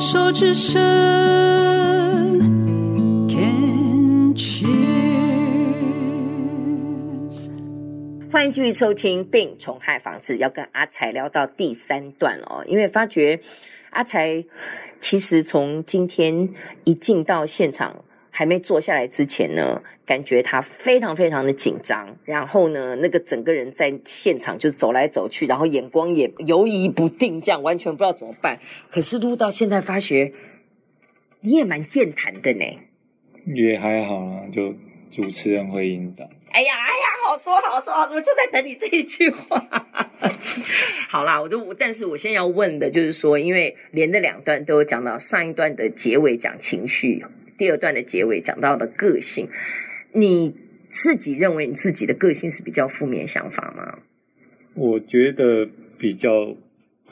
手之伸，Can cheers。欢迎继续收听《病虫害防治》，要跟阿才聊到第三段哦，因为发觉阿才其实从今天一进到现场。还没坐下来之前呢，感觉他非常非常的紧张，然后呢，那个整个人在现场就走来走去，然后眼光也游移不定，这样完全不知道怎么办。可是录到现在，发觉你也蛮健谈的呢。也还好啊，就主持人会引导。哎呀哎呀，好说好说好说，我就在等你这一句话。好啦，我就但是我先要问的就是说，因为连着两段都有讲到，上一段的结尾讲情绪。第二段的结尾讲到了个性，你自己认为你自己的个性是比较负面想法吗？我觉得比较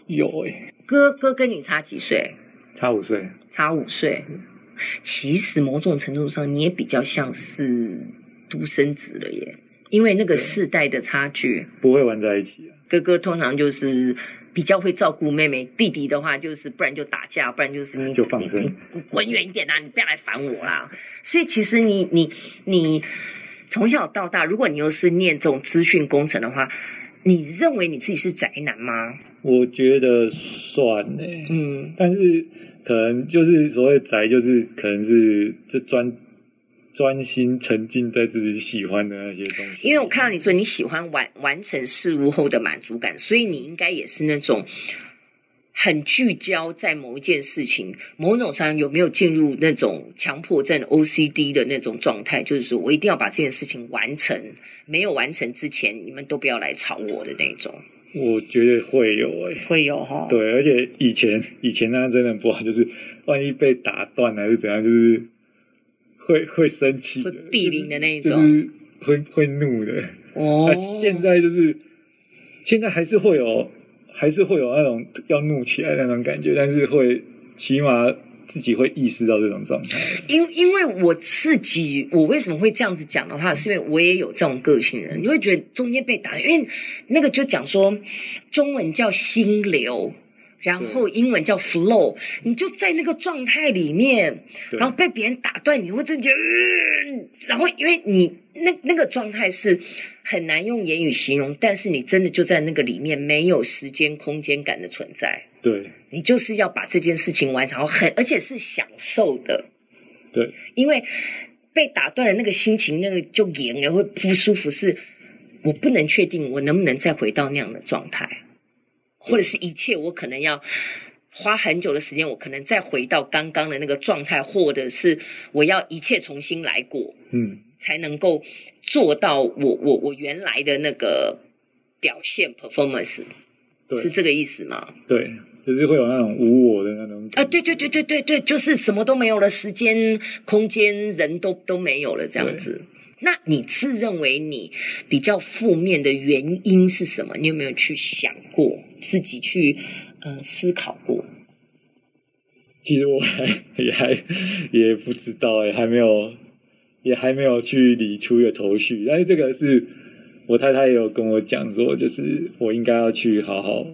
有诶、欸。哥哥跟你差几岁？差五岁。差五岁。其实某种程度上，你也比较像是独生子了耶，因为那个世代的差距不会玩在一起啊。哥哥通常就是。比较会照顾妹妹，弟弟的话就是不然就打架，不然就是你就放生，你滚远一点啦，你不要来烦我啦。所以其实你你你从小到大，如果你又是念这种资讯工程的话，你认为你自己是宅男吗？我觉得算呢，嗯，但是可能就是所谓宅，就是可能是就专。专心沉浸在自己喜欢的那些东西，因为我看到你说你喜欢完完成事物后的满足感，所以你应该也是那种很聚焦在某一件事情，某种上有没有进入那种强迫症 OCD 的那种状态？就是说我一定要把这件事情完成，没有完成之前，你们都不要来吵我的那种。我觉得会有诶、欸，会有哈。对，而且以前以前那样真的不好，就是万一被打断还是怎样，就是。会会生气，会避凌的那一种，就是会会怒的。哦，现在就是现在还是会有，还是会有那种要怒起来的那种感觉，但是会起码自己会意识到这种状态。因因为我自己，我为什么会这样子讲的话，是因为我也有这种个性人，你会觉得中间被打，因为那个就讲说中文叫心流。然后英文叫 flow，你就在那个状态里面，然后被别人打断，你会真觉得，呃，然后因为你那那个状态是很难用言语形容，但是你真的就在那个里面，没有时间空间感的存在。对，你就是要把这件事情完成，然后很而且是享受的。对，因为被打断的那个心情，那个就也会不舒服，是我不能确定我能不能再回到那样的状态。或者是一切，我可能要花很久的时间，我可能再回到刚刚的那个状态，或者是我要一切重新来过，嗯，才能够做到我我我原来的那个表现 performance，对，是这个意思吗？对，就是会有那种无我的那种啊，对对对对对对，就是什么都没有了，时间、空间、人都都没有了，这样子。那你自认为你比较负面的原因是什么？你有没有去想过，自己去嗯思考过？其实我还也还也不知道哎，还没有也还没有去理出一个头绪。但是这个是我太太也有跟我讲说，就是我应该要去好好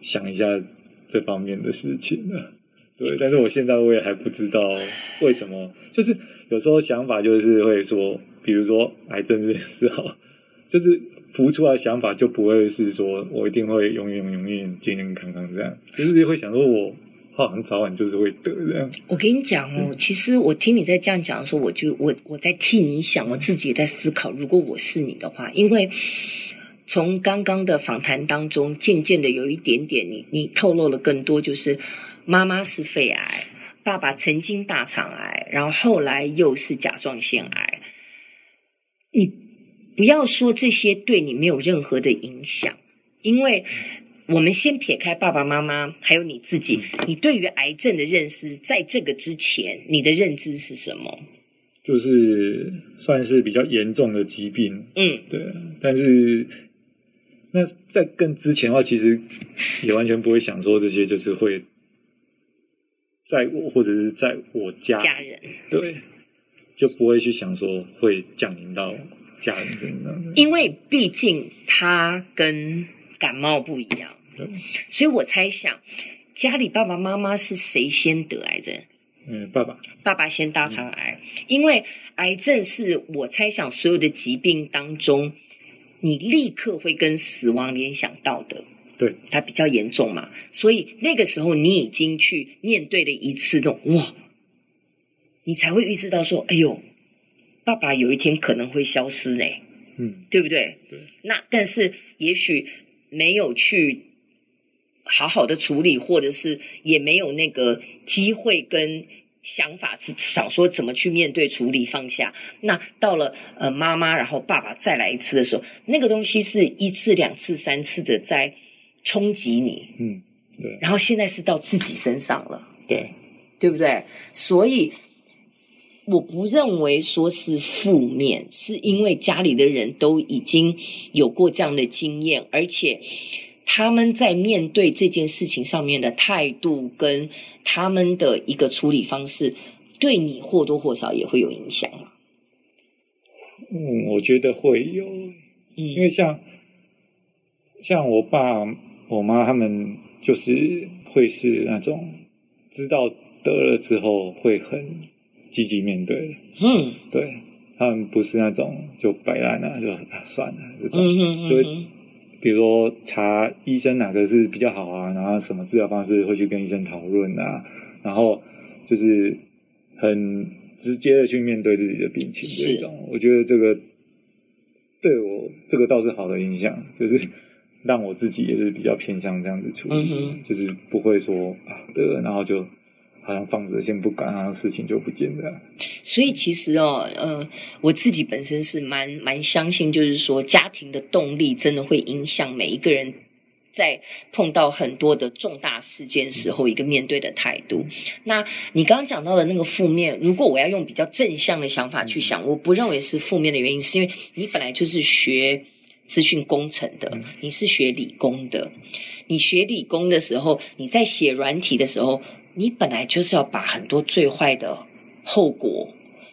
想一下这方面的事情了。对，但是我现在我也还不知道为什么，就是有时候想法就是会说。比如说癌症这件事哈，就是浮出来的想法就不会是说我一定会永远永远健健康康这样，就是会想说我好像早晚就是会得这样。我跟你讲哦，其实我听你在这样讲的时候，我就我我在替你想，我自己也在思考，如果我是你的话，因为从刚刚的访谈当中，渐渐的有一点点你你透露了更多，就是妈妈是肺癌，爸爸曾经大肠癌，然后后来又是甲状腺癌。你不要说这些对你没有任何的影响，因为我们先撇开爸爸妈妈，还有你自己，你对于癌症的认识，在这个之前，你的认知是什么？就是算是比较严重的疾病，嗯，对。但是那在更之前的话，其实也完全不会想说这些，就是会在我或者是在我家家人，对。就不会去想说会降临到家人身上，因为毕竟它跟感冒不一样，对，所以我猜想，家里爸爸妈妈是谁先得癌症？嗯，爸爸，爸爸先大肠癌，嗯、因为癌症是我猜想所有的疾病当中，你立刻会跟死亡联想到的。对，它比较严重嘛，所以那个时候你已经去面对了一次这种哇，你才会预知到说，哎呦，爸爸有一天可能会消失呢，嗯，对不对？对。那但是也许没有去。好好的处理，或者是也没有那个机会跟想法，是想说怎么去面对、处理、放下。那到了呃妈妈，然后爸爸再来一次的时候，那个东西是一次、两次、三次的在冲击你。嗯，对。然后现在是到自己身上了，对，对不对？所以我不认为说是负面，是因为家里的人都已经有过这样的经验，而且。他们在面对这件事情上面的态度跟他们的一个处理方式，对你或多或少也会有影响吗？嗯，我觉得会有，嗯，因为像像我爸我妈他们就是会是那种知道得了之后会很积极面对，嗯，对，他们不是那种就摆烂了，就啊算了这种，就会。比如说查医生哪个是比较好啊，然后什么治疗方式会去跟医生讨论啊，然后就是很直接的去面对自己的病情这种，我觉得这个对我这个倒是好的影响，就是让我自己也是比较偏向这样子处理，嗯、就是不会说啊得了，然后就。好像放着先不管，好像事情就不见了。所以其实哦，嗯、呃，我自己本身是蛮蛮相信，就是说家庭的动力真的会影响每一个人在碰到很多的重大事件时候一个面对的态度。那你刚刚讲到的那个负面，如果我要用比较正向的想法去想，我不认为是负面的原因，是因为你本来就是学资讯工程的，你是学理工的，你学理工的时候，你在写软体的时候。你本来就是要把很多最坏的后果，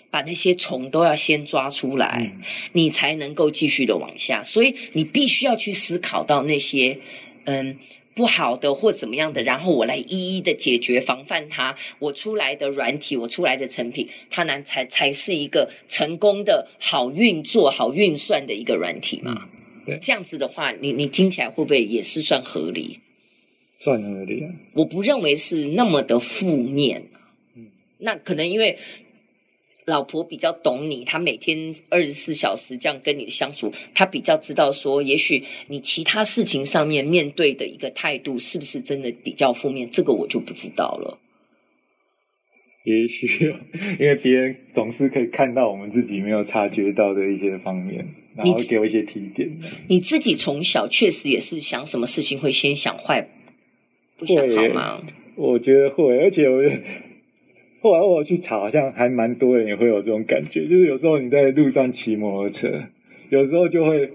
把那些虫都要先抓出来，嗯、你才能够继续的往下。所以你必须要去思考到那些嗯不好的或怎么样的，然后我来一一的解决防范它。我出来的软体，我出来的成品，它难才才是一个成功的好运作、好运算的一个软体嘛。对，这样子的话，你你听起来会不会也是算合理？算合理啊，我不认为是那么的负面。嗯，那可能因为老婆比较懂你，她每天二十四小时这样跟你相处，她比较知道说，也许你其他事情上面面对的一个态度是不是真的比较负面，这个我就不知道了。也许因为别人总是可以看到我们自己没有察觉到的一些方面，然后给我一些提点。你自己从小确实也是想什么事情会先想坏。会吗？我觉得会，而且我觉得后来我去查，好像还蛮多人也会有这种感觉。就是有时候你在路上骑摩托车，有时候就会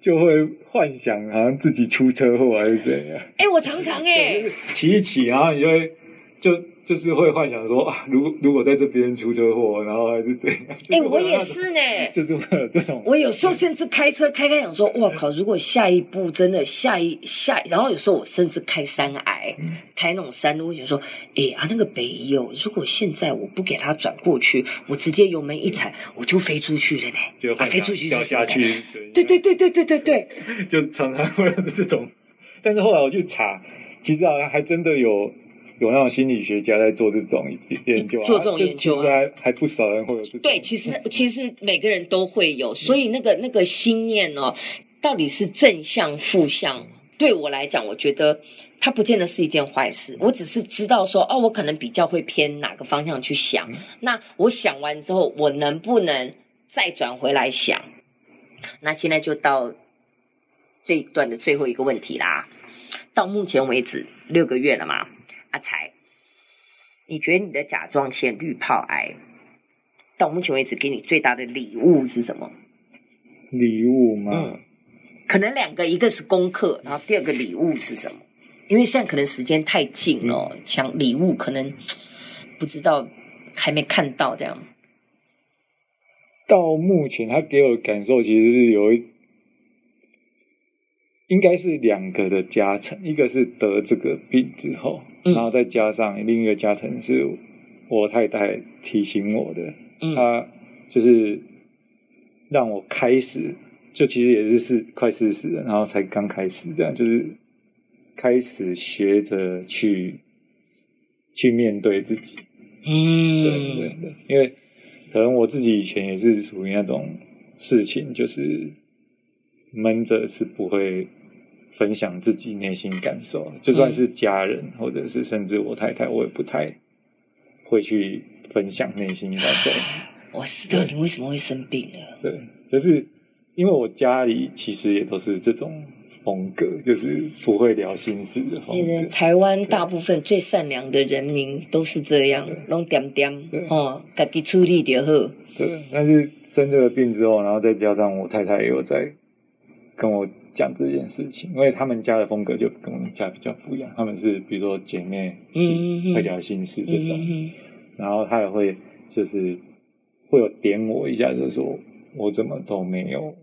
就会幻想，好像自己出车祸还是怎样。哎、我常常哎、骑一骑，然后你就会就。就是会幻想说啊，如果如果在这边出车祸，然后还是怎样？哎、欸，我也是呢，就是会有这种。我有时候甚至开车开开想说，哇靠！如果下一步真的下一下，然后有时候我甚至开山崖，嗯、开那种山路，我想说，哎、欸、啊，那个北柚，如果现在我不给他转过去，我直接油门一踩，我就飞出去了呢，就、啊、飞出去掉下去。对对对对对对对，就常常会有这种。但是后来我去查，其实好像还真的有。有那种心理学家在做这种研究，做这种研究、啊、还还不少人会有这种。对，其实其实每个人都会有，所以那个那个心念哦，到底是正向负向？对我来讲，我觉得它不见得是一件坏事。我只是知道说，哦，我可能比较会偏哪个方向去想。那我想完之后，我能不能再转回来想？那现在就到这一段的最后一个问题啦。到目前为止六个月了嘛？阿财，你觉得你的甲状腺滤泡癌到目前为止给你最大的礼物是什么？礼物吗？嗯，可能两个，一个是功课，然后第二个礼物是什么？因为现在可能时间太近了，抢礼物可能不知道还没看到这样。到目前，他给我的感受其实是有一应该是两个的加成，一个是得这个病之后，然后再加上另一个加成是我太太提醒我的，她就是让我开始，就其实也是四快四十了，然后才刚开始这样，就是开始学着去去面对自己，嗯，对对对，因为可能我自己以前也是属于那种事情，就是。闷着是不会分享自己内心感受，就算是家人，或者是甚至我太太，我也不太会去分享内心感受。我知道你为什么会生病了。对，就是因为我家里其实也都是这种风格，就是不会聊心事的风格。台湾大部分最善良的人民都是这样，拢点点哦，自己处理就好。对，但是生这个病之后，然后再加上我太太也有在。跟我讲这件事情，因为他们家的风格就跟我们家比较不一样。他们是比如说姐妹是会聊心事这种，嗯、然后他也会就是会有点我一下，就是说我怎么都没有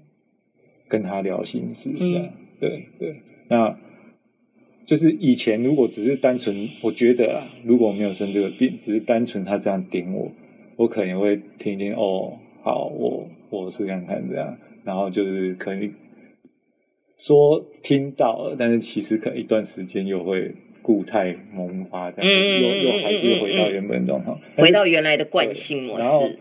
跟他聊心事这样。嗯、对对，那就是以前如果只是单纯，我觉得啊，如果我没有生这个病，只是单纯他这样点我，我可能会听一听哦，好，我我试看看这样，然后就是可能。说听到了，但是其实可能一段时间又会固态萌发，这样又又还是回到原本状况，回到原来的惯性模式。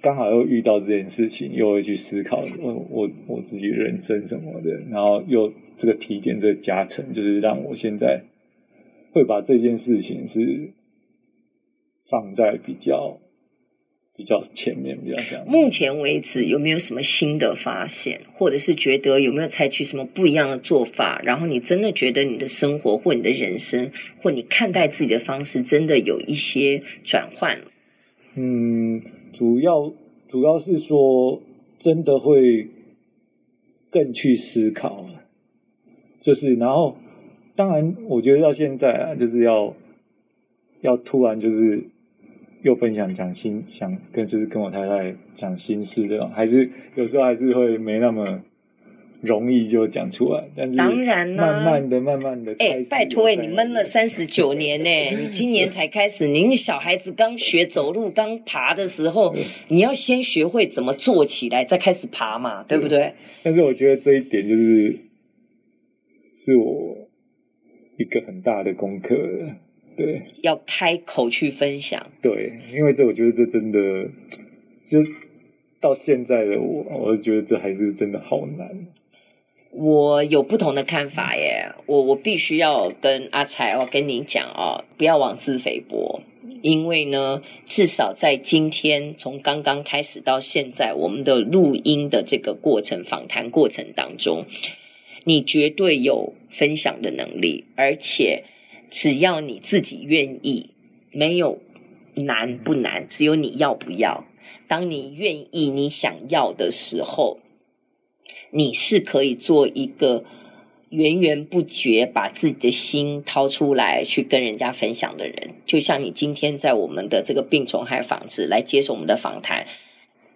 刚好又遇到这件事情，又会去思考我我我自己人生什么的，然后又这个提点，这个加成，就是让我现在会把这件事情是放在比较。比较前面，比较像。目前为止有没有什么新的发现，或者是觉得有没有采取什么不一样的做法？然后你真的觉得你的生活或你的人生，或你看待自己的方式，真的有一些转换？嗯，主要主要是说，真的会更去思考，就是然后，当然，我觉得到现在啊，就是要要突然就是。又分享讲心，想跟就是跟我太太讲心事这种，还是有时候还是会没那么容易就讲出来。但是当然慢慢的、慢慢的，哎、欸，拜托哎，你闷了三十九年呢，你今年才开始，你小孩子刚学走路、刚爬的时候，你要先学会怎么坐起来，再开始爬嘛，对不对？但是我觉得这一点就是是我一个很大的功课。对，要开口去分享。对，因为这，我觉得这真的，就到现在的我，我觉得这还是真的好难。我有不同的看法耶，我我必须要跟阿才，我跟你讲哦，不要妄自菲薄，因为呢，至少在今天，从刚刚开始到现在，我们的录音的这个过程、访谈过程当中，你绝对有分享的能力，而且。只要你自己愿意，没有难不难，只有你要不要。当你愿意、你想要的时候，你是可以做一个源源不绝把自己的心掏出来去跟人家分享的人。就像你今天在我们的这个病虫害访子来接受我们的访谈，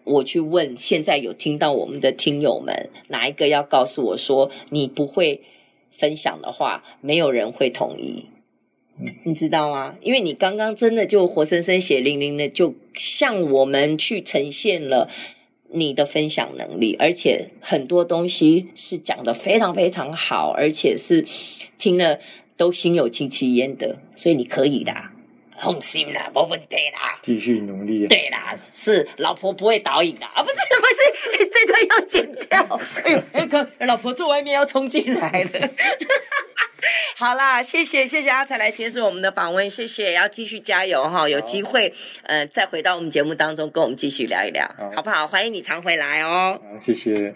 我去问现在有听到我们的听友们，哪一个要告诉我说你不会分享的话，没有人会同意。你知道吗？因为你刚刚真的就活生生血淋淋的，就向我们去呈现了你的分享能力，而且很多东西是讲的非常非常好，而且是听了都心有戚戚焉的，所以你可以的，放心啦，没问题啦，继续努力。对啦，是老婆不会倒影的啊，不是不是，这段要剪掉。哎呦，那个老婆坐外面要冲进来了。好啦，谢谢谢谢阿才来接受我们的访问，谢谢，要继续加油哈，有机会呃再回到我们节目当中跟我们继续聊一聊，好，好不好？欢迎你常回来哦。好，谢谢。